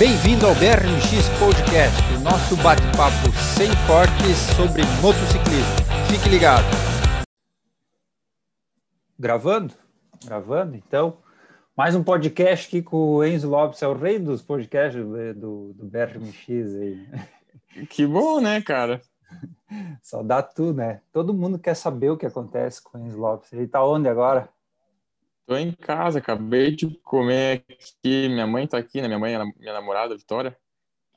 Bem-vindo ao BRMX Podcast, o nosso bate-papo sem cortes sobre motociclismo. Fique ligado. Gravando? Gravando, então. Mais um podcast aqui com o Enzo Lopes, é o rei dos podcasts do, do, do BRMX aí. Que bom, né, cara? Só dá tudo, né? Todo mundo quer saber o que acontece com o Enzo Lopes. Ele tá onde agora? Tô em casa, acabei de comer aqui. Minha mãe tá aqui, né? Minha mãe, minha namorada, Vitória.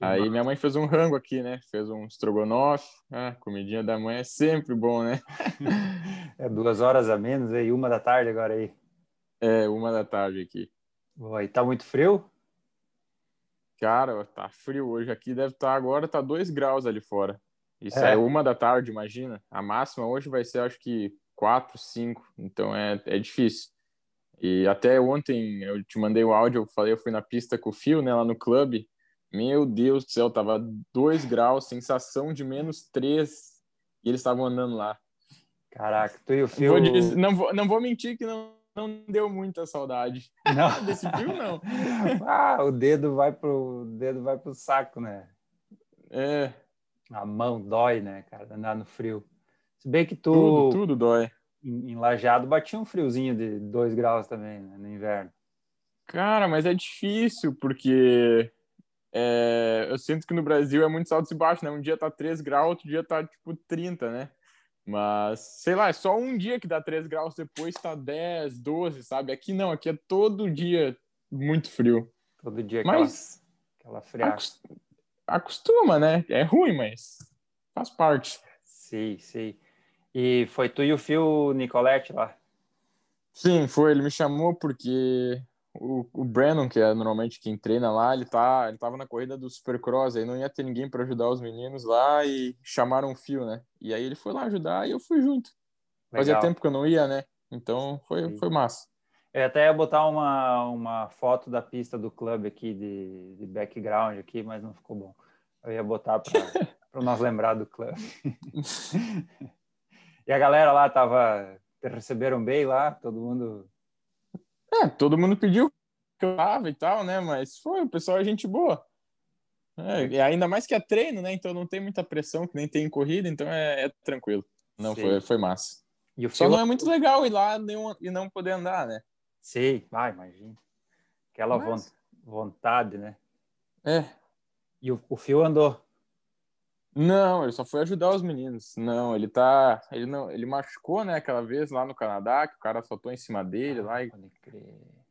Aí minha mãe fez um rango aqui, né? Fez um estrogonofe. Ah, comidinha da mãe é sempre bom, né? é duas horas a menos aí, uma da tarde agora aí. É, uma da tarde aqui. Oi, tá muito frio? Cara, tá frio hoje aqui, deve estar tá, agora, tá dois graus ali fora. Isso é. é uma da tarde, imagina. A máxima hoje vai ser, acho que, quatro, cinco. Então é, é difícil. E até ontem eu te mandei o áudio, eu falei, eu fui na pista com o Fio, né, lá no clube. Meu Deus do céu, tava 2 graus, sensação de menos 3 e eles estavam andando lá. Caraca, tu e o Fio. Vou dizer, não, vou, não vou mentir que não, não deu muita saudade. Não. Desse fio, não. ah, o dedo vai pro o dedo vai pro saco, né? É. A mão dói, né, cara, andar no frio. Se bem que tu tudo, tudo dói. Em, em Lajeado batia um friozinho de 2 graus também, né, no inverno. Cara, mas é difícil porque é, eu sinto que no Brasil é muito alto e baixo, né? Um dia tá 3 graus, outro dia tá tipo 30, né? Mas, sei lá, é só um dia que dá 3 graus, depois tá 10, 12, sabe? Aqui não, aqui é todo dia muito frio. Todo dia aquela, mas, aquela friaca. Acostuma, né? É ruim, mas faz parte. Sim, sim. E foi tu e o Phil Nicolette lá? Sim, foi. Ele me chamou porque o, o Brandon, que é normalmente quem treina lá, ele tá, ele tava na corrida do Supercross, aí não ia ter ninguém para ajudar os meninos lá e chamaram o Fio, né? E aí ele foi lá ajudar e eu fui junto. Legal. Fazia tempo que eu não ia, né? Então foi, foi massa. Eu até ia botar uma, uma foto da pista do clube aqui de, de background aqui, mas não ficou bom. Eu ia botar para nós lembrar do clube. e a galera lá tava receberam bem lá, todo mundo é, todo mundo pediu que eu tava e tal, né? Mas foi, o pessoal é gente boa. É, e ainda mais que é treino, né? Então não tem muita pressão, que nem tem em corrida, então é, é tranquilo. Não, foi, foi massa. E o Só não é muito legal ir lá e não poder andar, né? Sim, vai, imagina. Aquela Mas... vontade, né? É. E o, o Fio andou? Não, ele só foi ajudar os meninos. Não, ele tá. Ele não. Ele machucou, né, aquela vez lá no Canadá, que o cara soltou em cima dele ah, lá. E,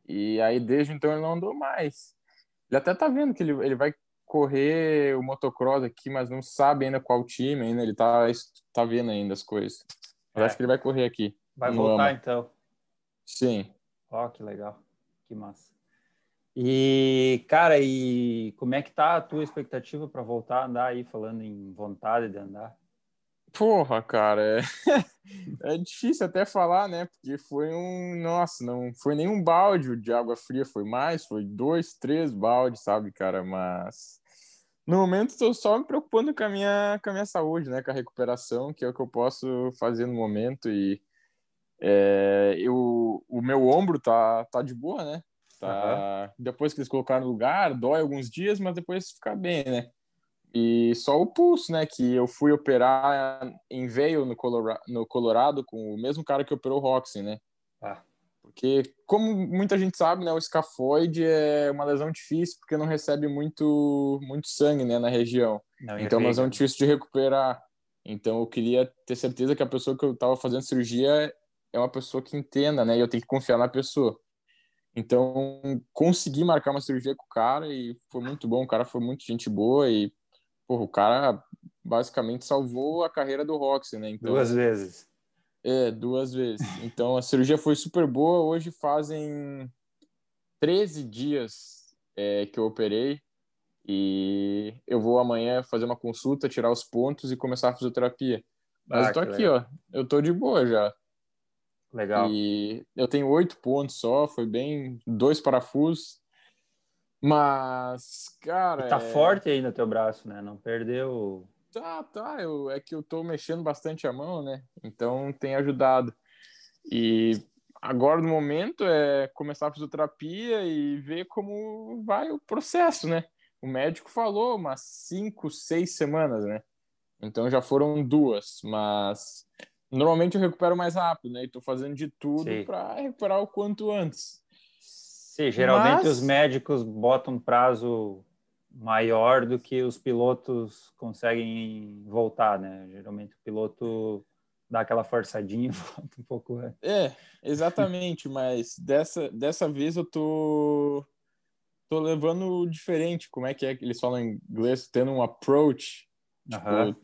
e aí, desde então, ele não andou mais. Ele até tá vendo que ele, ele vai correr o motocross aqui, mas não sabe ainda qual time ainda. Ele tá, tá vendo ainda as coisas. Mas é. acho que ele vai correr aqui. Vai voltar ama. então. Sim. Ó, oh, que legal. Que massa. E, cara, e como é que tá a tua expectativa para voltar a andar aí, falando em vontade de andar? Porra, cara, é... é difícil até falar, né? Porque foi um. Nossa, não foi nenhum balde de água fria, foi mais, foi dois, três baldes, sabe, cara? Mas no momento estou só me preocupando com a, minha, com a minha saúde, né? Com a recuperação, que é o que eu posso fazer no momento. E é, eu, o meu ombro tá, tá de boa, né? Tá? Uhum. Depois que eles colocaram no lugar, dói alguns dias, mas depois fica bem, né? E só o pulso, né? Que eu fui operar em veio no Colorado, no Colorado com o mesmo cara que operou o Roxy, né? Ah. Porque, como muita gente sabe, né? O escafoide é uma lesão difícil porque não recebe muito, muito sangue, né? Na região. Não, então, é uma lesão difícil de recuperar. Então, eu queria ter certeza que a pessoa que eu estava fazendo cirurgia é uma pessoa que entenda, né? E eu tenho que confiar na pessoa. Então, consegui marcar uma cirurgia com o cara e foi muito bom. O cara foi muito gente boa e, porra, o cara basicamente salvou a carreira do Roxy, né? Então, duas vezes. É, duas vezes. Então, a cirurgia foi super boa. Hoje fazem 13 dias é, que eu operei e eu vou amanhã fazer uma consulta, tirar os pontos e começar a fisioterapia. Mas ah, eu tô aqui, legal. ó. Eu tô de boa já. Legal. E eu tenho oito pontos só, foi bem dois parafusos. Mas, cara. E tá é... forte ainda teu braço, né? Não perdeu. Tá, tá. Eu, é que eu tô mexendo bastante a mão, né? Então tem ajudado. E agora no momento é começar a fisioterapia e ver como vai o processo, né? o médico falou umas cinco, seis semanas, né? Então já foram duas, mas normalmente eu recupero mais rápido, né? E tô fazendo de tudo para recuperar o quanto antes. Sim, geralmente mas... os médicos botam prazo maior do que os pilotos conseguem voltar, né? Geralmente o piloto dá aquela forçadinha e volta um pouco antes. É, exatamente, mas dessa, dessa vez eu tô tô levando diferente, como é que é que eles falam em inglês, tendo um approach tipo,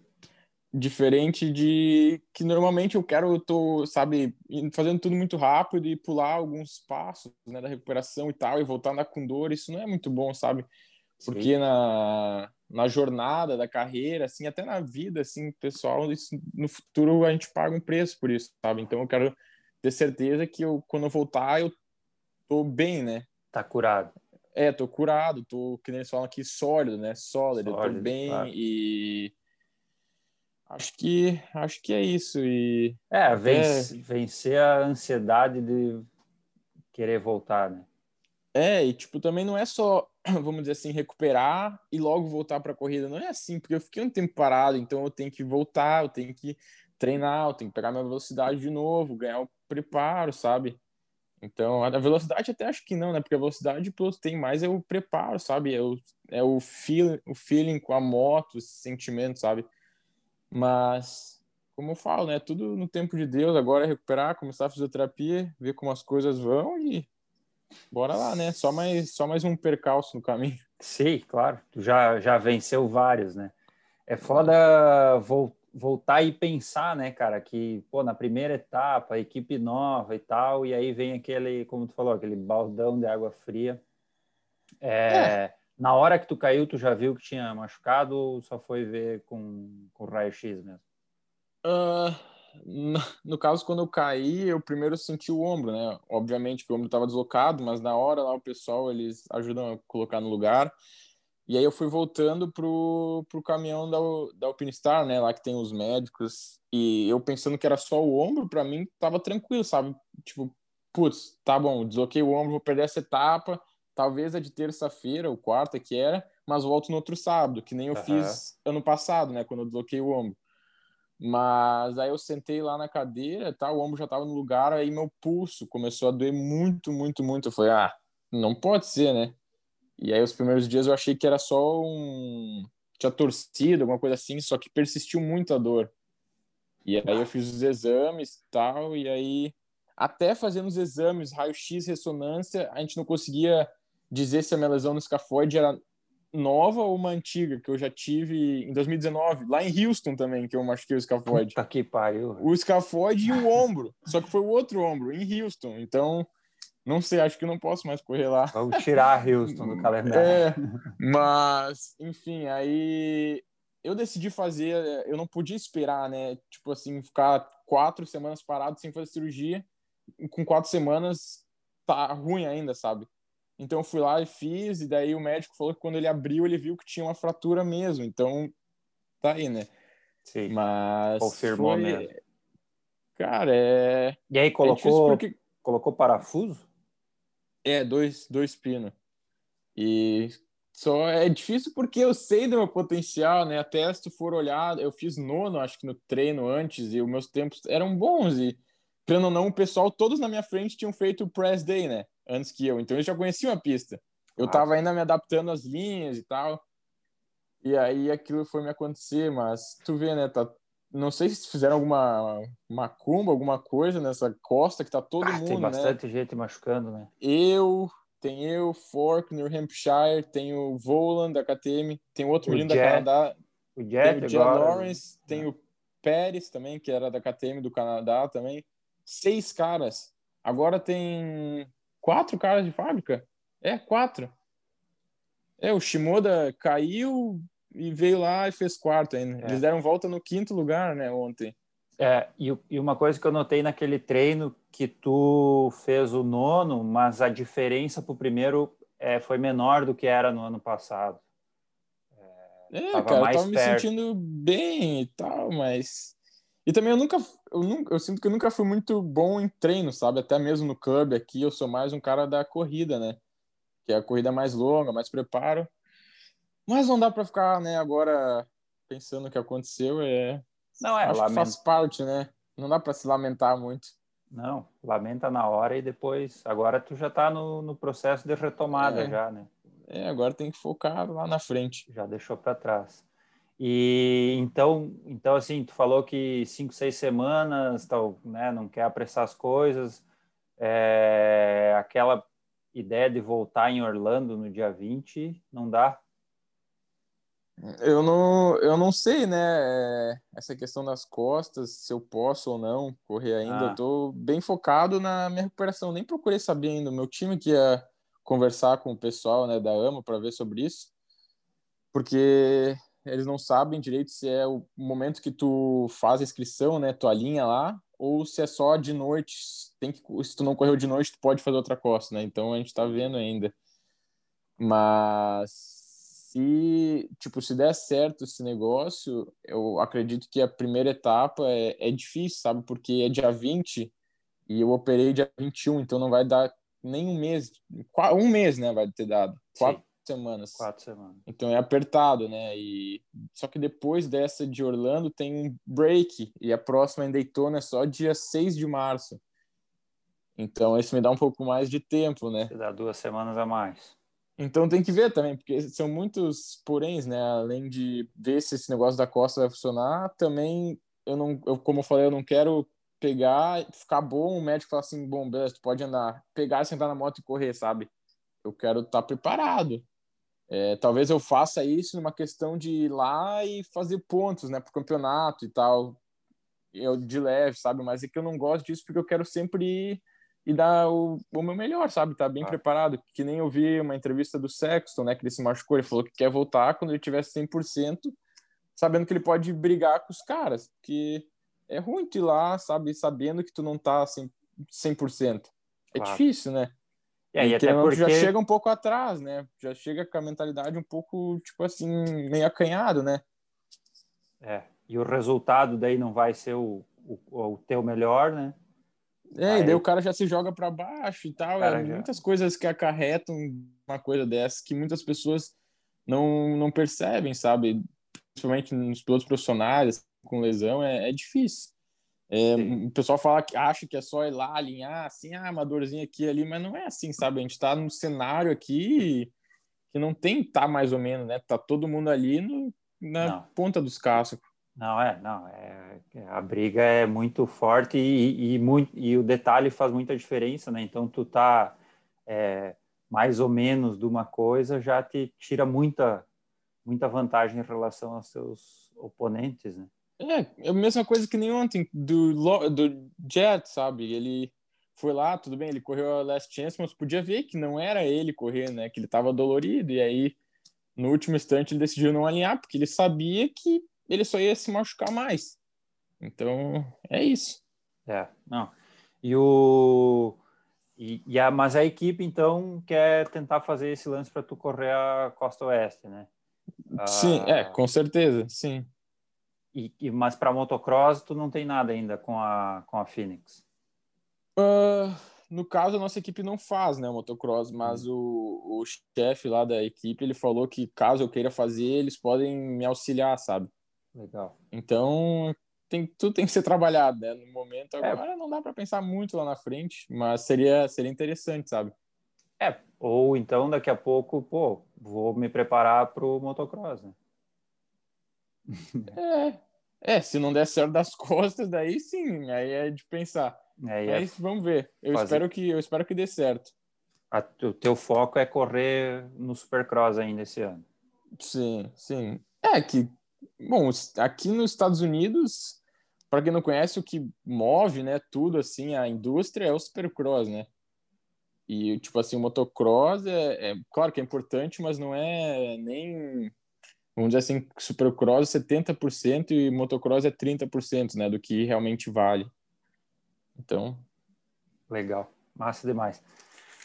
diferente de que normalmente eu quero, eu tô, sabe, fazendo tudo muito rápido e pular alguns passos, né, da recuperação e tal, e voltar a andar com dor, isso não é muito bom, sabe? Porque na, na jornada da carreira, assim, até na vida, assim, pessoal, isso, no futuro a gente paga um preço por isso, sabe? Então eu quero ter certeza que eu, quando eu voltar, eu tô bem, né? Tá curado. É, tô curado, tô, que nem eles falam aqui, sólido, né? Sólido, sólido tô bem claro. e acho que acho que é isso e é vence, é... vencer a ansiedade de querer voltar né? É e tipo também não é só vamos dizer assim recuperar e logo voltar para a corrida. Não é assim porque eu fiquei um tempo parado então eu tenho que voltar eu tenho que treinar eu tenho que pegar minha velocidade de novo ganhar o preparo sabe? Então a velocidade até acho que não né? Porque a velocidade o tem mais é o preparo sabe? É o, é o feel, o feeling com a moto esse sentimento sabe mas, como eu falo, né? Tudo no tempo de Deus. Agora é recuperar, começar a fisioterapia, ver como as coisas vão e bora lá, né? Só mais, só mais um percalço no caminho. Sim, claro. Tu já, já venceu vários, né? É foda voltar e pensar, né, cara, que, pô, na primeira etapa, equipe nova e tal, e aí vem aquele, como tu falou, aquele baldão de água fria. É, é. Na hora que tu caiu, tu já viu que tinha machucado ou só foi ver com, com raio-x mesmo? Uh, no, caso, quando eu caí, eu primeiro senti o ombro, né? Obviamente que o ombro estava deslocado, mas na hora lá o pessoal, eles ajudam a colocar no lugar. E aí eu fui voltando pro, pro caminhão da, da Alpinistar, né? Lá que tem os médicos. E eu pensando que era só o ombro, para mim tava tranquilo, sabe? Tipo, putz, tá bom, desloquei o ombro, vou perder essa etapa talvez a de terça-feira, o quarta que era, mas volto no outro sábado, que nem eu uhum. fiz ano passado, né, quando eu desloquei o ombro. Mas aí eu sentei lá na cadeira, tá, o ombro já estava no lugar, aí meu pulso começou a doer muito, muito, muito. Eu falei, ah, não pode ser, né? E aí os primeiros dias eu achei que era só um tinha torcido, alguma coisa assim, só que persistiu muito a dor. E aí eu fiz os exames tal, e aí até fazendo os exames, raio-x, ressonância, a gente não conseguia dizer se a minha lesão no escafoide era nova ou uma antiga, que eu já tive em 2019, lá em Houston também, que eu machuquei o escafoide. Puta que pariu. O escafoide e o ombro, só que foi o outro ombro, em Houston. Então, não sei, acho que não posso mais correr lá. Vamos tirar Houston do calendário. É, mas, enfim, aí eu decidi fazer, eu não podia esperar, né? Tipo assim, ficar quatro semanas parado sem fazer cirurgia, com quatro semanas tá ruim ainda, sabe? Então eu fui lá e fiz, e daí o médico falou que quando ele abriu, ele viu que tinha uma fratura mesmo. Então, tá aí, né? Sim. Mas. Confirmou foi... mesmo. Cara, é. E aí, colocou, é porque... colocou parafuso? É, dois, dois pinos. E só é difícil porque eu sei do meu potencial, né? Até se tu for olhar, eu fiz nono, acho que no treino antes, e os meus tempos eram bons. E, querendo ou não, o pessoal, todos na minha frente tinham feito o press day, né? antes que eu. Então eu já conhecia a pista. Eu estava ainda me adaptando às linhas e tal. E aí aquilo foi me acontecer, mas tu vê, né? Tá, não sei se fizeram alguma macumba, alguma coisa nessa costa que tá todo ah, mundo, Tem né? bastante né? gente machucando, né? Eu, tem eu, Fork, New Hampshire, tem o Voland da KTM, tem outro o menino Jet, da Canadá, o Jet tem o Jet Lawrence, tem o Pérez também, que era da KTM do Canadá também. Seis caras. Agora tem quatro caras de fábrica? É, quatro. É, o Shimoda caiu e veio lá e fez quarto ainda. É. Eles deram volta no quinto lugar, né, ontem. É, e, e, uma coisa que eu notei naquele treino que tu fez o nono, mas a diferença para o primeiro é, foi menor do que era no ano passado. É, é cara, eu tava perto. me sentindo bem e tal, mas e também eu nunca, eu nunca, eu sinto que eu nunca fui muito bom em treino, sabe? Até mesmo no clube aqui, eu sou mais um cara da corrida, né? Que é a corrida mais longa, mais preparo. Mas não dá para ficar, né, agora pensando o que aconteceu. É... Não, é, Acho que faz parte, né? Não dá para se lamentar muito. Não, lamenta na hora e depois. Agora tu já está no, no processo de retomada, É. já, né? É, agora tem que focar lá na frente. Já deixou para trás. E então, então, assim, tu falou que cinco, seis semanas, tal, né? Não quer apressar as coisas. É, aquela ideia de voltar em Orlando no dia 20, não dá? Eu não, eu não sei, né? é, Essa questão das costas, se eu posso ou não correr ainda. Ah. Eu tô bem focado na minha recuperação. Nem procurei saber ainda. O meu time que ia conversar com o pessoal, né, da AMA para ver sobre isso, porque eles não sabem direito se é o momento que tu faz a inscrição, né, tua linha lá, ou se é só de noite. Tem que, se tu não correu de noite, tu pode fazer outra costa, né? Então a gente tá vendo ainda. Mas se, tipo, se der certo esse negócio, eu acredito que a primeira etapa é, é difícil, sabe? Porque é dia 20 e eu operei dia 21, então não vai dar nem um mês, um mês, né? Vai ter dado, quatro semanas. Quatro semanas. Então é apertado, né? E só que depois dessa de Orlando tem um break e a próxima em Daytona é só dia 6 de março. Então isso me dá um pouco mais de tempo, né? Você dá duas semanas a mais. Então tem que ver também, porque são muitos poréns, né? Além de ver se esse negócio da costa vai funcionar, também eu não, eu, como eu falei, eu não quero pegar, ficar bom, o médico falar assim, bom, beleza, tu pode andar, pegar, sentar na moto e correr, sabe? Eu quero estar preparado. É, talvez eu faça isso numa questão de ir lá e fazer pontos, né, pro campeonato e tal, eu de leve, sabe? Mas é que eu não gosto disso porque eu quero sempre ir e dar o, o meu melhor, sabe? Tá bem Ah. preparado. Que nem eu vi uma entrevista do Sexton, né? Que ele se machucou, ele falou que quer voltar quando ele tiver 100%, sabendo que ele pode brigar com os caras. Porque é ruim tu ir lá, sabe? Sabendo que tu não tá assim, 100%. É Claro. difícil, né? E aí, E até tu porque... já chega um pouco atrás, né? Já chega com a mentalidade um pouco, tipo assim, meio acanhado, né? É, e o resultado daí não vai ser o, o, o teu melhor, né? É, Aí- e daí o cara já se joga para baixo e tal. É já- muitas coisas que acarretam uma coisa dessa que muitas pessoas não, não percebem, sabe? Principalmente nos pilotos profissionais, com lesão, é, é difícil. É, o pessoal fala que acha que é só ir lá alinhar, assim, ah, uma dorzinha aqui e ali, mas não é assim, sabe? A gente tá num cenário aqui que não tem tá mais ou menos, né? Tá todo mundo ali no, na Não. ponta dos cascos. Não, é, não, é, a briga é muito forte e, e, muito, e o detalhe faz muita diferença, né? Então, tu tá é, mais ou menos de uma coisa já te tira muita, muita vantagem em relação aos seus oponentes, né? É, é a mesma coisa que nem ontem do, do Jet, sabe? Ele foi lá, tudo bem, ele correu a Last Chance, mas podia ver que não era ele correr, né? Que ele tava dolorido, e aí no último instante ele decidiu não alinhar, porque ele sabia que ele só ia se machucar mais. Então, é isso. É, não. E o e, e a, mas a equipe então quer tentar fazer esse lance para tu correr a Costa Oeste, né? Sim, Ah. é, com certeza, sim. E, e mas para motocross tu não tem nada ainda com a com a Phoenix. Ah, no caso, a nossa equipe não faz, né, o motocross, mas Hum. o, o chefe lá da equipe, ele falou que caso eu queira fazer, eles podem me auxiliar, sabe? Legal. Então, tem, tudo tem que ser trabalhado, né? No momento É. agora não dá para pensar muito lá na frente, mas seria, seria interessante, sabe? É, ou então daqui a pouco, pô, vou me preparar para o motocross, né? É, é, se não der certo das costas, daí sim, aí é de pensar. É, Mas vamos ver. Eu fazer- espero que eu espero que dê certo. a- o teu foco é correr no Supercross ainda esse ano. Sim, sim. É que, bom, aqui nos Estados Unidos, para quem não conhece, o que move, né, tudo assim, a indústria é o supercross, né? E, tipo assim, o motocross é, é claro que é importante, mas não é nem, vamos dizer assim, supercross é 70% e motocross é 30%, né, do que realmente vale. Então, Legal, massa demais.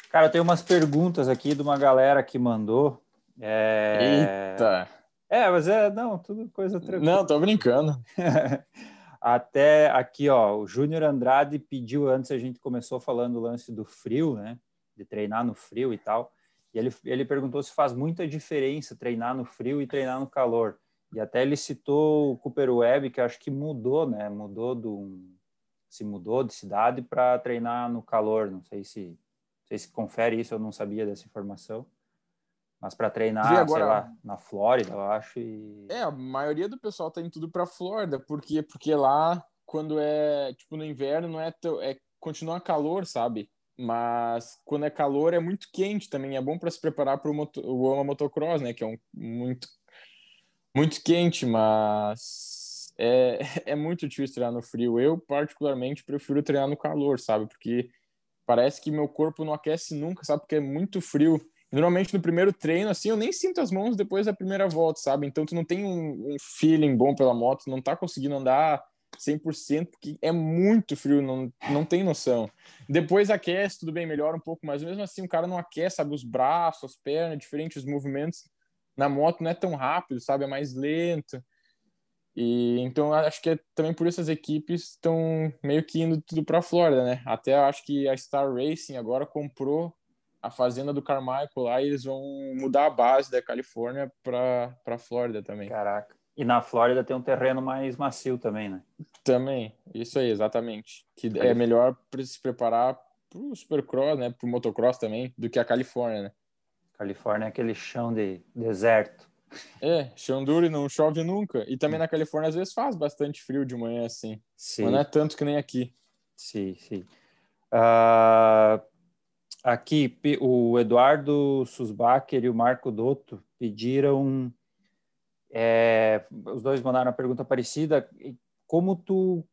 Cara, eu tenho umas perguntas aqui de uma galera que mandou. É... eita! É, mas é, não, tudo coisa tranquila. Não, tô brincando. Até aqui, ó, o Júnior Andrade pediu antes, a gente começou falando do lance do frio, né? De treinar no frio e tal. E ele, ele perguntou se faz muita diferença treinar no frio e treinar no calor. E até ele citou o Cooper Webb, que acho que mudou, né? Mudou do se mudou de cidade para treinar no calor. Não sei se não sei se confere isso, eu não sabia dessa informação. Mas para treinar, agora, sei lá, na Flórida, eu acho. E... É, a maioria do pessoal tá indo tudo para Flórida, porque porque lá quando é tipo no inverno não é tão, é continua calor, sabe? Mas quando é calor é muito quente também, é bom para se preparar para o moto, motocross, né, que é um muito muito quente, mas é, é muito difícil treinar no frio. Eu particularmente prefiro treinar no calor, sabe? Porque parece que meu corpo não aquece nunca, sabe? Porque é muito frio. Normalmente no primeiro treino, assim, eu nem sinto as mãos depois da primeira volta, sabe? Então tu não tem um, um feeling bom pela moto, não tá conseguindo andar 100%, porque é muito frio, não, não tem noção. Depois aquece, tudo bem, melhora um pouco, mas mesmo assim o cara não aquece, sabe? Os braços, as pernas, diferentes movimentos. Na moto não é tão rápido, sabe? É mais lento. E então acho que é também por isso as equipes estão meio que indo tudo para a Flórida, né? Até acho que a Star Racing agora comprou a fazenda do Carmichael lá e eles vão mudar a base da Califórnia para para Flórida também. Caraca. E na Flórida tem um terreno mais macio também, né? Também, isso aí, exatamente. Que é melhor para se preparar para o supercross, né? Para o motocross também, do que a Califórnia, né? Califórnia é aquele chão de deserto. É, chão duro e não chove nunca. E também na Califórnia às vezes faz bastante frio de manhã, assim. Sim. Mas não é tanto que nem aqui. Sim, sim. Uh, aqui, o Eduardo Susbacher e o Marco Dotto pediram é, os dois mandaram uma pergunta parecida. Como tu,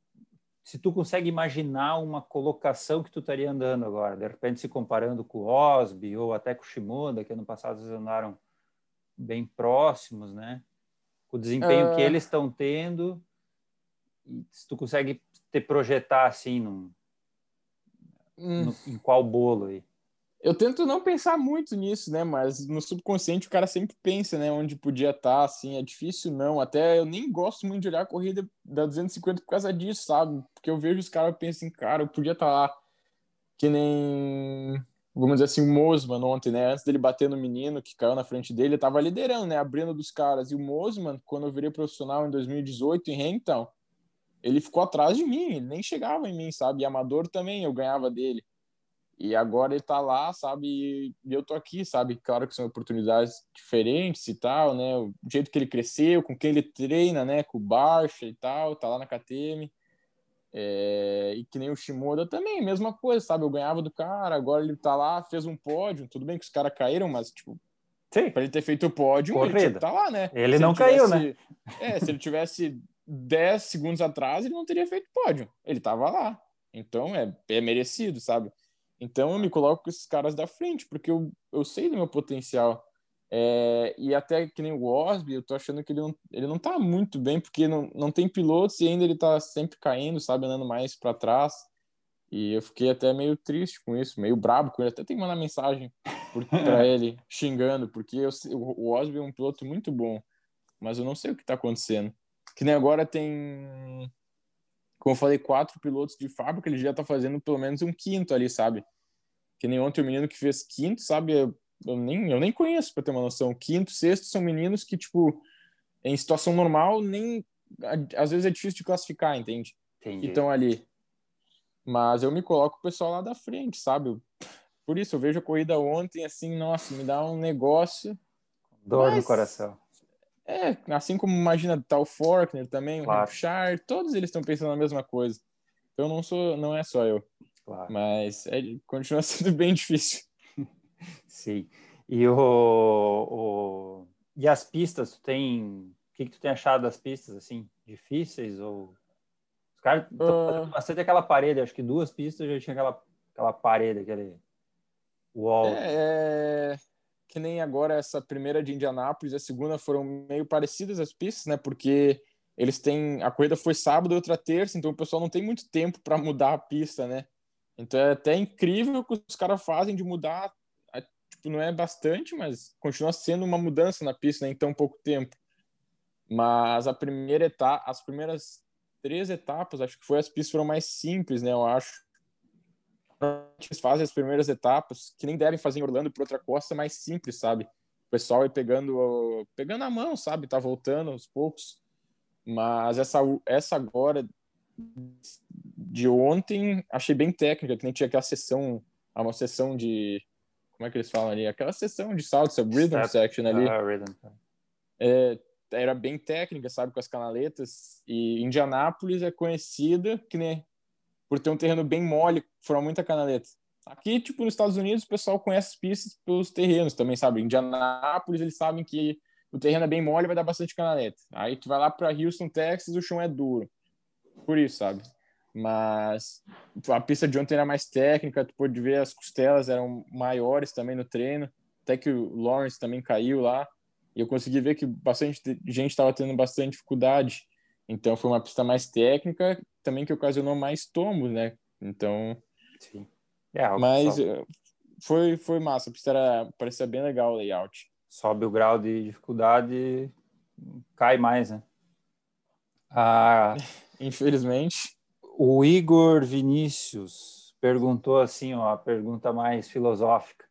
se tu consegue imaginar uma colocação que tu estaria andando agora, de repente se comparando com o Osby ou até com o Shimoda, que ano passado eles andaram bem próximos, né? O desempenho uh... que eles estão tendo, se tu consegue te projetar assim num, hum. no, em qual bolo aí? Eu tento não pensar muito nisso, né? Mas no subconsciente o cara sempre pensa, né? Onde podia estar, tá, assim, é difícil não. Até eu nem gosto muito de olhar a corrida da 250 por causa disso, sabe? Porque eu vejo os caras assim, cara, eu podia estar tá lá. Que nem, vamos dizer assim, o Mosman ontem, né? Antes dele bater no menino que caiu na frente dele, eu tava liderando, né? Abrindo dos caras. E o Mosman, quando eu virei profissional em 2018 em Hamilton, ele ficou atrás de mim, ele nem chegava em mim, sabe? E amador também, eu ganhava dele. E agora ele tá lá, sabe? E eu tô aqui, sabe? Claro que são oportunidades diferentes e tal, né? O jeito que ele cresceu, com quem ele treina, né? Com o Barça e tal, tá lá na KTM. É... E que nem o Shimoda também, mesma coisa, sabe? Eu ganhava do cara, agora ele tá lá, fez um pódio. Tudo bem que os caras caíram, mas, tipo, Sim. pra ele ter feito o pódio, Corrida. ele tá lá, né? Ele se não ele caiu, né? É, se ele tivesse 10 segundos atrás, ele não teria feito pódio. Ele tava lá. Então é, é merecido, sabe? Então eu me coloco com esses caras da frente, porque eu, eu sei do meu potencial. É, e até que nem o Osby, eu tô achando que ele não, ele não tá muito bem, porque não, não tem pilotos e ainda ele tá sempre caindo, sabe, andando mais para trás. E eu fiquei até meio triste com isso, meio brabo com ele. Até tem que mandar mensagem para ele, xingando, porque eu, o Osby é um piloto muito bom, mas eu não sei o que tá acontecendo. Que nem agora tem como eu falei, quatro pilotos de fábrica, ele já tá fazendo pelo menos um quinto ali, sabe? Que nem ontem o menino que fez quinto, sabe? Eu, eu nem, eu nem conheço, para ter uma noção. Quinto, sexto são meninos que, tipo, em situação normal, nem. Às vezes é difícil de classificar, entende? Entendi. Então ali. Mas eu me coloco o pessoal lá da frente, sabe? Por isso, eu vejo a corrida ontem, assim, nossa, me dá um negócio. Dor Mas... no coração. É, assim como imagina tal Forkner também, claro. o Hampshire, todos eles estão pensando na mesma coisa. Então não sou, não é só eu. Claro. Mas é, continua sendo bem difícil. Sim. E o, o e as pistas, tu tem o que, que tu tem achado das pistas assim, difíceis ou os caras uh... bastante aquela parede, acho que duas pistas já tinha aquela aquela parede, aquele wall. É, é que nem agora essa primeira de Indianápolis e a segunda foram meio parecidas as pistas, né? Porque eles têm a corrida foi sábado e outra terça, então o pessoal não tem muito tempo para mudar a pista, né? Então é até incrível o que os caras fazem de mudar, tipo, não é bastante, mas continua sendo uma mudança na pista né, em tão pouco tempo. Mas a primeira etapa, as primeiras três etapas, acho que foi as pistas foram mais simples, né? Eu acho. Eles fazem as primeiras etapas, que nem devem fazer em Orlando por outra costa, mais simples, sabe? O pessoal aí pegando, pegando a mão, sabe? Tá voltando aos poucos. Mas essa, essa agora de ontem, achei bem técnica, que nem tinha aquela sessão, uma sessão de. Como é que eles falam ali? Aquela sessão de saltos, a rhythm Step, section ali. Uh, rhythm. É, era bem técnica, sabe, com as canaletas. E Indianápolis é conhecida que nem por ter um terreno bem mole, foram muita canaleta. Aqui, tipo, nos Estados Unidos, o pessoal conhece as pistas pelos terrenos também, sabe? Indianápolis, eles sabem que o terreno é bem mole, vai dar bastante canaleta. Aí tu vai lá para Houston, Texas, o chão é duro. Por isso, sabe? Mas a pista de ontem era mais técnica, tu pôde ver as costelas eram maiores também no treino, até que o Lawrence também caiu lá. E eu consegui ver que bastante gente estava tendo bastante dificuldade. Então foi uma pista mais técnica, também que ocasionou mais tombos, né? Então. Sim. É, mas. Eh, foi, foi massa, a pista era, parecia bem legal o layout. Sobe o grau de dificuldade, cai mais, né? Ah, Infelizmente. O Igor Vinícius perguntou assim, ó, a pergunta mais filosófica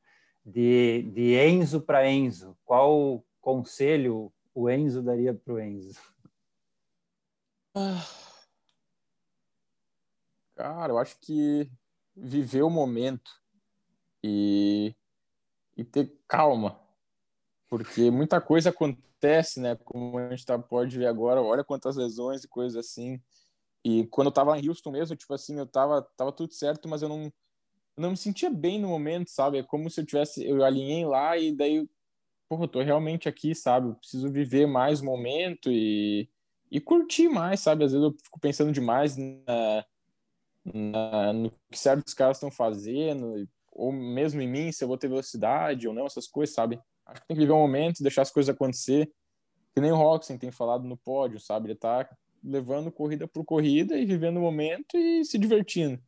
de, de Enzo para Enzo. Qual conselho o Enzo daria para o Enzo? Ah. Cara, eu acho que viver o momento e, e ter calma, porque muita coisa acontece, né? Como a gente tá, pode ver agora, olha quantas lesões e coisas assim. E quando eu tava em Houston mesmo, tipo assim, eu tava, tava tudo certo, mas eu não, não me sentia bem no momento, sabe? É como se eu tivesse, eu alinhei lá e daí porra, eu tô realmente aqui, sabe? Eu preciso viver mais o momento e, e curtir mais, sabe? Às vezes eu fico pensando demais na, na no que certos caras estão fazendo, ou mesmo em mim, se eu vou ter velocidade ou não, essas coisas, sabe? Acho que tem que viver o um momento, deixar as coisas acontecer. Que nem o Roxen tem falado no pódio, sabe? Ele tá levando corrida por corrida e vivendo o momento e se divertindo.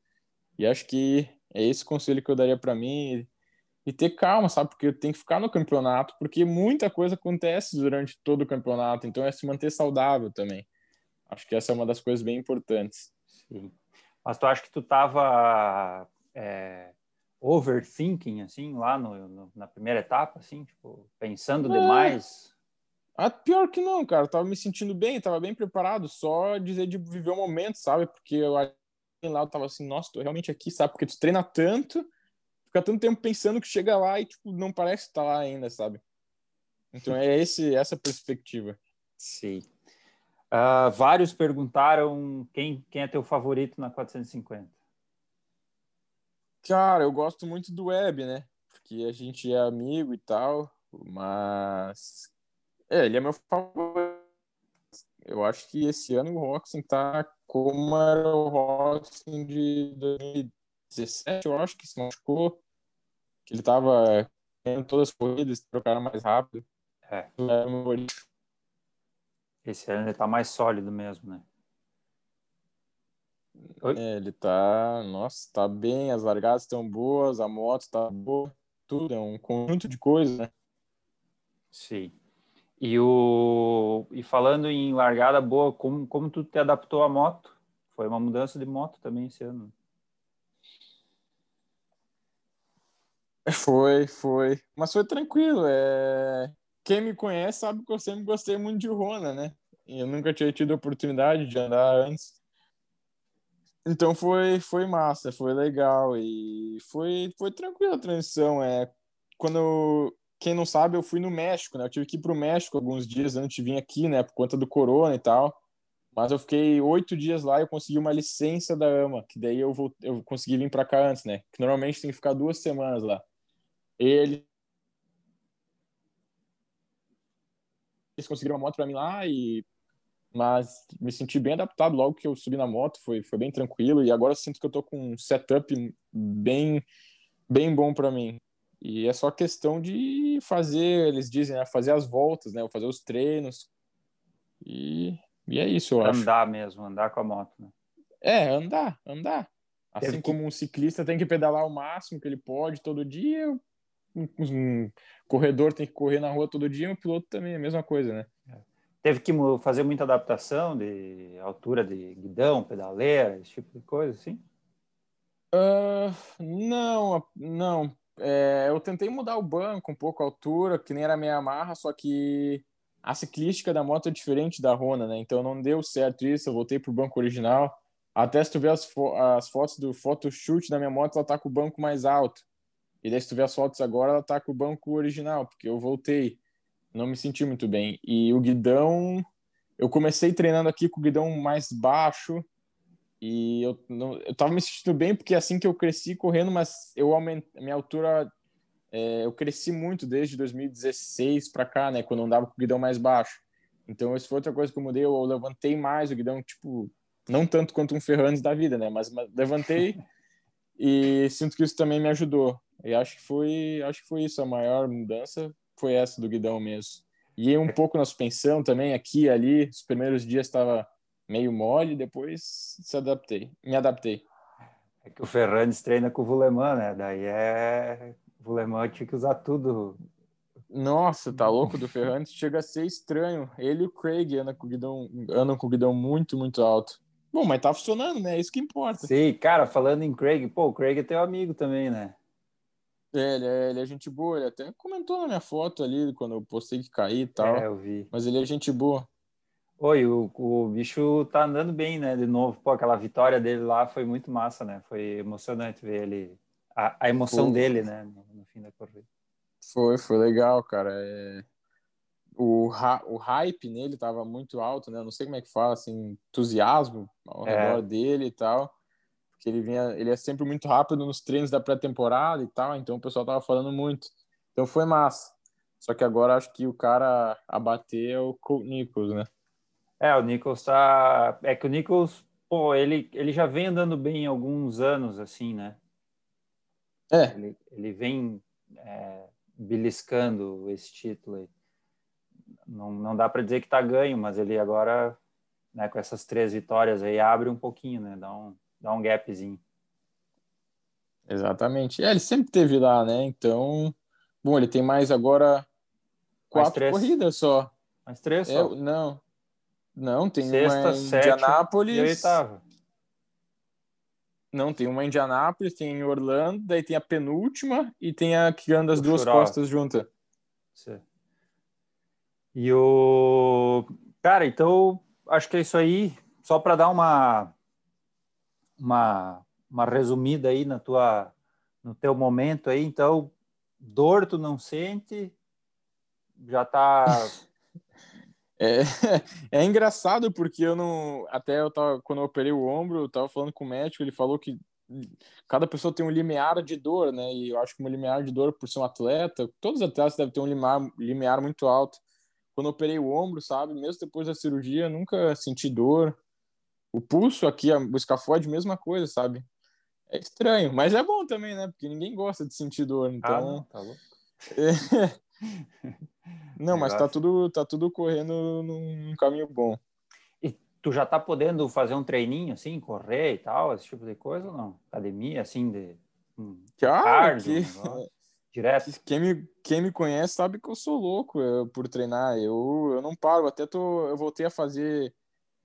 E acho que é esse conselho que eu daria para mim e ter calma, sabe? Porque tenho que ficar no campeonato, porque muita coisa acontece durante todo o campeonato, então é se manter saudável também. Acho que essa é uma das coisas bem importantes. Sim. Mas tu acha que tu tava é, overthinking, assim, lá no, no, na primeira etapa, assim, tipo, pensando é. demais? Ah, pior que não, cara. Eu tava me sentindo bem, tava bem preparado, só dizer de viver o momento, sabe? Porque eu lá eu tava assim, nossa, tô realmente aqui, sabe? Porque tu treina tanto fica tanto tempo pensando que chega lá e tipo, não parece estar lá ainda, sabe? Então é esse, essa perspectiva. Sim. Uh, vários perguntaram quem, quem é teu favorito na 450. Cara, eu gosto muito do Web, né? Porque a gente é amigo e tal, mas é, ele é meu favorito. Eu acho que esse ano o Roxen tá como era o Roxen de 2017, eu acho que se machucou, que ele tava ganhando todas as corridas, trocaram mais rápido. É. Esse ano ele tá mais sólido mesmo, né? É, ele tá, nossa, tá bem, as largadas estão boas, a moto tá boa, tudo, é um conjunto de coisas, né? Sim. E, o... e falando em largada boa, como, como tu te adaptou à moto? Foi uma mudança de moto também esse ano. Foi, foi. Mas foi tranquilo. É... Quem me conhece sabe que eu sempre gostei muito de Rona, né? E eu nunca tinha tido a oportunidade de andar antes. Então foi, foi massa, foi legal e foi, foi tranquila a transição. É, quando, quem não sabe, eu fui no México, né? Eu tive que ir para o México alguns dias antes de vir aqui, né? Por conta do corona e tal. Mas eu fiquei oito dias lá e eu consegui uma licença da AMA, que daí eu, vou, eu consegui vir para cá antes, né? Que normalmente tem que ficar duas semanas lá. Ele eles conseguiram uma moto para mim lá e mas me senti bem adaptado logo que eu subi na moto, foi, foi bem tranquilo e agora eu sinto que eu tô com um setup bem bem bom para mim. E é só questão de fazer, eles dizem, né, fazer as voltas, né, fazer os treinos. E, e é isso, eu andar acho. Andar mesmo, andar com a moto, né? É, andar, andar. Assim como que... um ciclista tem que pedalar o máximo que ele pode todo dia, um, corredor tem que correr na rua todo dia, um piloto também é a mesma coisa, né? É. Teve que fazer muita adaptação de altura de guidão, pedaleira, esse tipo de coisa, assim? Uh, não, não. É, eu tentei mudar o banco um pouco a altura, que nem era meia amarra, só que a ciclística da moto é diferente da Rona, né? Então não deu certo isso, eu voltei pro banco original. Até se tu ver as, fo as fotos do photoshoot da minha moto, ela tá com o banco mais alto. E daí se tu ver as fotos agora, ela tá com o banco original, porque eu voltei. Não me senti muito bem. E o guidão, eu comecei treinando aqui com o guidão mais baixo, e eu, não, eu tava me sentindo bem porque assim que eu cresci correndo, mas eu aumentei, minha altura, é, eu cresci muito desde 2016 para cá, né, quando eu andava com o guidão mais baixo. Então, isso foi outra coisa que eu mudei, eu levantei mais o guidão, tipo, não tanto quanto um Ferrandes da vida, né, mas, mas levantei e sinto que isso também me ajudou. E acho que foi, acho que foi isso a maior mudança, foi essa do guidão mesmo. E um pouco na suspensão também, aqui e ali, os primeiros dias estava meio mole, depois se adaptei, me adaptei. É que o Ferrandes treina com o Vuleman, né? Daí é. O Vuleman tinha que usar tudo. Nossa, tá louco do Ferrandes? Chega a ser estranho. Ele e o Craig andam com o guidão, andam com o guidão muito, muito alto. Bom, mas tá funcionando, né? É isso que importa. Sim, cara, falando em Craig, pô, o Craig é teu amigo também, né? É, ele é, ele é gente boa, ele até comentou na minha foto ali, quando eu postei que caí e tal. É, eu vi. Mas ele é gente boa. Oi, o, o bicho tá andando bem, né? De novo, pô, aquela vitória dele lá foi muito massa, né? Foi emocionante ver ele, a, a emoção foi. dele, né? No, no, fim da corrida. Foi, foi legal, cara. É... O, o hype nele tava muito alto, né? Não sei como é que fala, assim, entusiasmo ao é. redor dele e tal. Porque ele vinha, ele é sempre muito rápido nos treinos da pré-temporada e tal, então o pessoal tava falando muito. Então foi massa. Só que agora acho que o cara a bater é o Colt Nichols, né? É, o Nichols tá. É que o Nichols, pô, ele, ele já vem andando bem alguns anos, assim, né? É. Ele, ele vem é, beliscando esse título aí. Não, não dá para dizer que tá ganho, mas ele agora, né, com essas três vitórias aí, abre um pouquinho, né? Dá um, dá um gapzinho. Exatamente. É, ele sempre teve lá, né? Então, bom, ele tem mais agora quatro mais corridas só. Mais três é, só? Não, não, tem Sexta, uma em Indianápolis. E oitava. Não, tem uma em Indianápolis, tem em Orlando, daí tem a penúltima e tem a que anda as o duas costas juntas. E o. Cara, então acho que é isso aí. Só para dar uma, uma, uma resumida aí na tua, no teu momento aí. Então, dor tu não sente, já tá é, é engraçado porque eu não. Até eu tava, quando eu operei o ombro, eu tava falando com o médico, ele falou que cada pessoa tem um limiar de dor, né? E eu acho que um limiar de dor por ser um atleta, todos os atletas devem ter um limiar, limiar muito alto. Quando eu operei o ombro, sabe? Mesmo depois da cirurgia, nunca senti dor. O pulso aqui, o escafode, mesma coisa, sabe? É estranho, mas é bom também, né? Porque ninguém gosta de sentir dor, então. Ah, não, tá louco. Não, mas tá tudo, tá tudo correndo num caminho bom. E tu já tá podendo fazer um treininho assim, correr e tal, esse tipo de coisa ou não? Academia, assim, de. Um, ah, cardio, que... um direto. Quem me, quem me conhece sabe que eu sou louco eu, por treinar. Eu, eu não paro, até tô, eu voltei a fazer.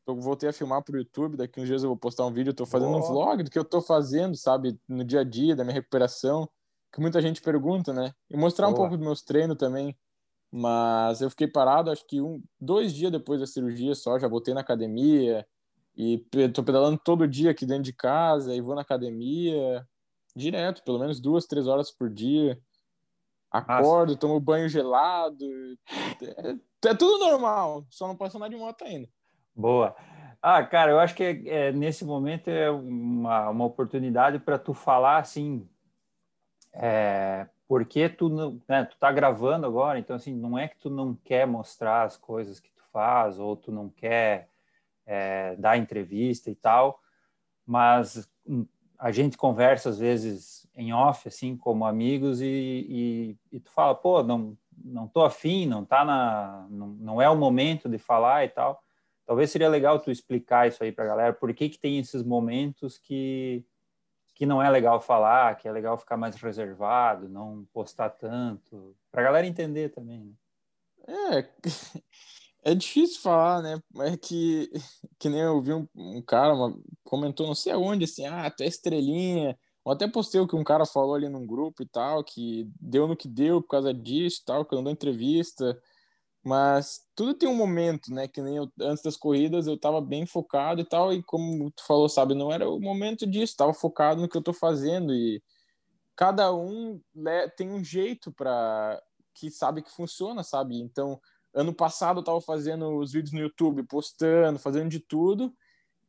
Eu voltei a filmar pro YouTube, daqui uns dias eu vou postar um vídeo, eu tô fazendo Boa. um vlog do que eu tô fazendo, sabe, no dia a dia, da minha recuperação, que muita gente pergunta, né? E mostrar Boa. um pouco dos meus treinos também. Mas eu fiquei parado, acho que um, dois dias depois da cirurgia só, já voltei na academia e tô pedalando todo dia aqui dentro de casa e vou na academia direto, pelo menos duas, três horas por dia. Acordo, Nossa. tomo banho gelado. É, é, tudo normal, só não posso andar de moto ainda. Boa. Ah, cara, eu acho que é, é nesse momento é uma, uma oportunidade para tu falar assim, é, porque tu não, né, tu tá gravando agora, então assim, não é que tu não quer mostrar as coisas que tu faz ou tu não quer é, dar entrevista e tal, mas a gente conversa às vezes em off, assim, como amigos e, e, e tu fala, pô, não, não tô afim, não tá na, não, não é o momento de falar e tal. Talvez seria legal tu explicar isso aí para a galera, por que que tem esses momentos que que não é legal falar, que é legal ficar mais reservado, não postar tanto, para a galera entender também. Né? É, é difícil falar, né? É que, que nem eu vi um, um cara uma, comentou, não sei aonde, assim, ah, tu é estrelinha, Eu até postei o que um cara falou ali num grupo e tal, que deu no que deu por causa disso tal, que eu não dou entrevista. Mas tudo tem um momento, né? Que nem eu, antes das corridas eu tava bem focado e tal, e como tu falou, sabe, não era o momento disso, tava focado no que eu tô fazendo e cada um né, tem um jeito para que sabe que funciona, sabe? Então, ano passado eu tava fazendo os vídeos no YouTube, postando, fazendo de tudo,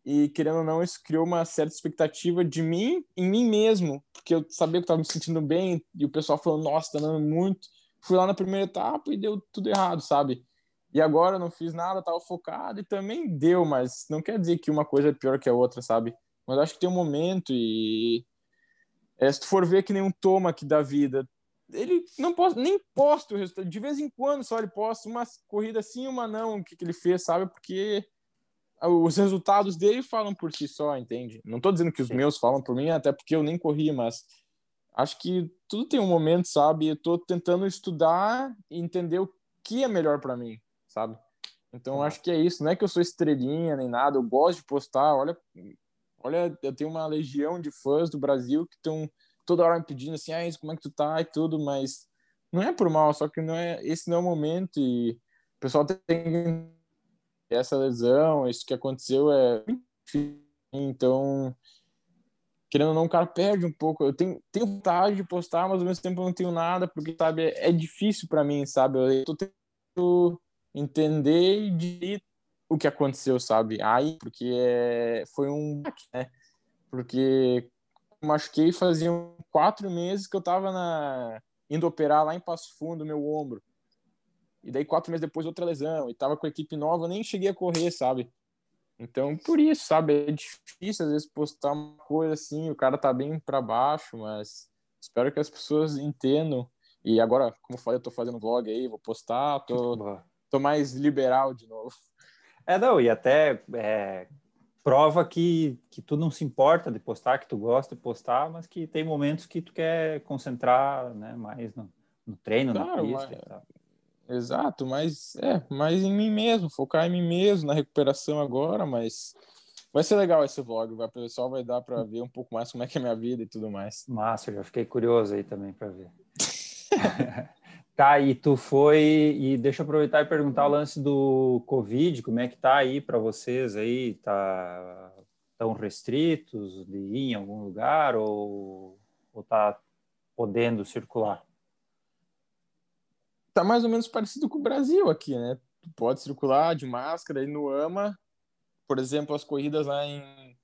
e querendo ou não, isso criou uma certa expectativa de mim, em mim mesmo, porque eu sabia que eu tava me sentindo bem, e o pessoal falou, nossa, tá dando muito. Fui lá na primeira etapa e deu tudo errado, sabe? E agora eu não fiz nada, tava focado e também deu, mas não quer dizer que uma coisa é pior que a outra, sabe? Mas acho que tem um momento e é, se tu for ver que nem um toma aqui da vida, ele não posta, nem posta o resultado. De vez em quando só ele posta uma corrida sim, uma não, o que, que ele fez, sabe? Porque os resultados dele falam por si só, entende? Não tô dizendo que os meus falam por mim, até porque eu nem corri, mas acho que tudo tem um momento, sabe? Eu tô tentando estudar e entender o que é melhor para mim, sabe? Então acho que é isso. Não é que eu sou estrelinha nem nada. Eu gosto de postar. Olha, olha, eu tenho uma legião de fãs do Brasil que estão toda hora me pedindo assim, ah, como é que tu tá e tudo, mas não é por mal, só que não é esse não é o momento e o pessoal tem essa lesão, isso que aconteceu é então querendo ou não, o cara perde um pouco. Eu tenho, tenho vontade de postar, mas ao mesmo tempo eu não tenho nada, porque, sabe, é, é difícil para mim, sabe? Eu tô tentando entender de o que aconteceu, sabe? Aí, porque é, foi um né? Porque machuquei faziam quatro meses que eu tava na, indo operar lá em Passo Fundo, meu ombro. E daí, quatro meses depois, outra lesão. E tava com a equipe nova, nem cheguei a correr, sabe? Então, por isso, sabe? É difícil, às vezes, postar uma coisa assim, o cara tá bem para baixo, mas espero que as pessoas entendam. E agora, como eu falei, eu tô fazendo vlog aí, vou postar, tô, tô mais liberal de novo. É, não, e até é, prova que, que tu não se importa de postar, que tu gosta de postar, mas que tem momentos que tu quer concentrar né, mais no, no treino, claro, na pista mas... Exato, mas é, mais em mim mesmo, focar em mim mesmo, na recuperação agora, mas vai ser legal esse vlog, vai, o pessoal vai dar para ver um pouco mais como é que é a minha vida e tudo mais. Massa, eu já fiquei curioso aí também para ver. Tá, e tu foi, e deixa eu aproveitar e perguntar o lance do Covid, como é que tá aí para vocês aí? Tá tão restritos de ir em algum lugar ou, ou tá podendo circular? Tá mais ou menos parecido com o Brasil aqui, né? Tu pode circular de máscara e no AMA, por exemplo, as corridas lá em,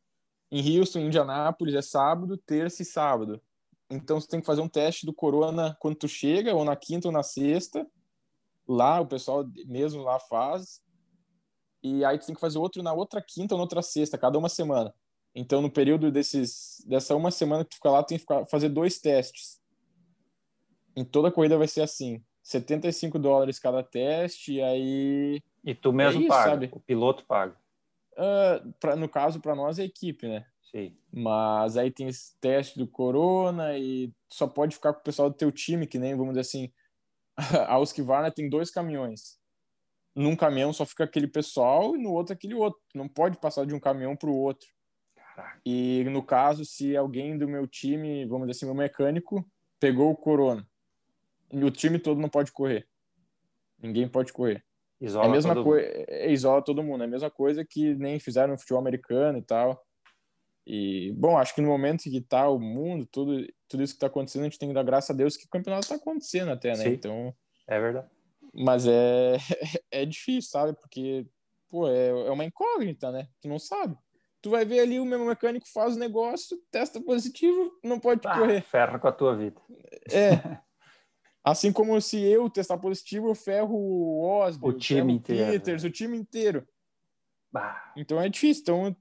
em Houston, Indianápolis, é sábado, terça e sábado. Então você tem que fazer um teste do corona quando tu chega, ou na quinta ou na sexta. Lá, o pessoal mesmo lá faz. E aí tu tem que fazer outro na outra quinta ou na outra sexta, cada uma semana. Então, no período desses, dessa uma semana que tu fica lá, tu tem que ficar, fazer dois testes. Em toda a corrida vai ser assim. 75 dólares cada teste, e aí. E tu mesmo é isso, paga, sabe? o piloto paga. Uh, pra, no caso, para nós, é a equipe, né? Sim. Mas aí tem esse teste do corona e só pode ficar com o pessoal do teu time, que nem, vamos dizer assim, a Husqvarna tem dois caminhões. Num caminhão só fica aquele pessoal e no outro aquele outro. Não pode passar de um caminhão para o outro. Caraca. E no caso, se alguém do meu time, vamos dizer assim, meu mecânico, pegou o corona, o time todo não pode correr. Ninguém pode correr. Isola é a mesma coisa, é, isola todo mundo. É a mesma coisa que nem fizeram no futebol americano e tal. E, bom, acho que no momento que tá o mundo, tudo, tudo isso que tá acontecendo, a gente tem que dar graças a Deus que o campeonato tá acontecendo até, né? Sim, então. É verdade. Mas é, é difícil, sabe? Porque, pô, é, é uma incógnita, né? Tu não sabe. Tu vai ver ali o meu mecânico faz o negócio, testa positivo, não pode ah, correr. Ferra com a tua vida. É. Assim como se eu testar positivo, eu ferro o Osborne, o time inteiro. Peters, o time inteiro. Bah. Então é difícil. Então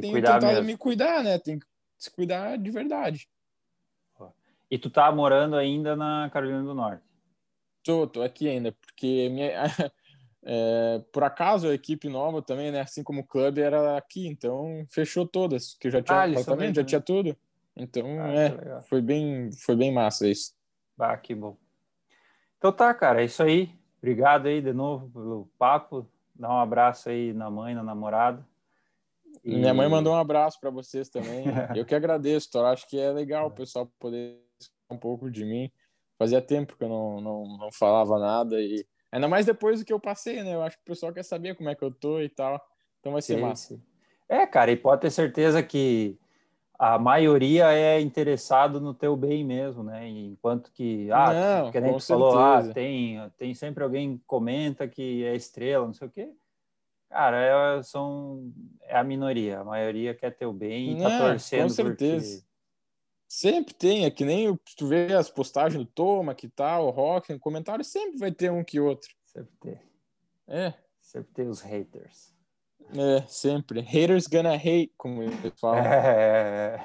tem que tentado mesmo. me cuidar, né? Tem que se cuidar de verdade. E tu tá morando ainda na Carolina do Norte? Tô, tô aqui ainda, porque minha, é, por acaso a equipe nova também, né? Assim como o clube era aqui, então fechou todas, que já tinha ah, apartamento, já né? tinha tudo. Então, ah, é, foi bem, foi bem massa isso. Ah, que bom. Então tá, cara, é isso aí. Obrigado aí de novo pelo papo. Dá um abraço aí na mãe, na namorada. E... Minha mãe mandou um abraço para vocês também. Eu que agradeço, Tora. Acho que é legal o pessoal poder um pouco de mim. Fazia tempo que eu não, não, não falava nada e ainda mais depois do que eu passei, né? Eu acho que o pessoal quer saber como é que eu tô e tal. Então vai ser sim, massa. Sim. É, cara, e pode ter certeza que a maioria é interessado no teu bem mesmo, né? Enquanto que, ah, não, que nem tu falou, ah, tem, tem sempre alguém que comenta que é estrela, não sei o quê. Cara, é, são, é a minoria. A maioria quer teu bem e tá torcendo. Com certeza. Porque... Sempre tem, é que nem tu vê as postagens do Toma, que tal, o Rock, no comentário sempre vai ter um que outro. Sempre tem. É. Sempre tem os haters. É, sempre. Haters gonna hate, como ele fala. É.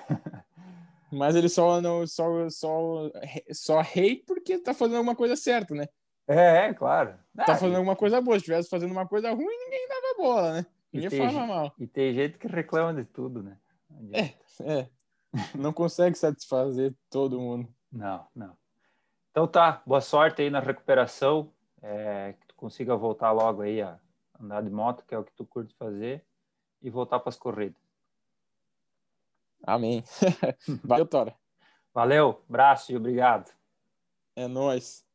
Mas ele só não só, só, só hate porque tá fazendo alguma coisa certa, né? É, é claro. Tá fazendo alguma coisa boa. Se estivesse fazendo uma coisa ruim, ninguém dava bola, né? Ninguém falava mal. E tem gente que reclama de tudo, né? É, é. Não consegue satisfazer todo mundo. Não, não. Então tá, boa sorte aí na recuperação. É, que tu consiga voltar logo aí a andar de moto, que é o que tu curte fazer, e voltar para as corridas. Amém. Valeu, Tora. Valeu, abraço e obrigado. É nóis.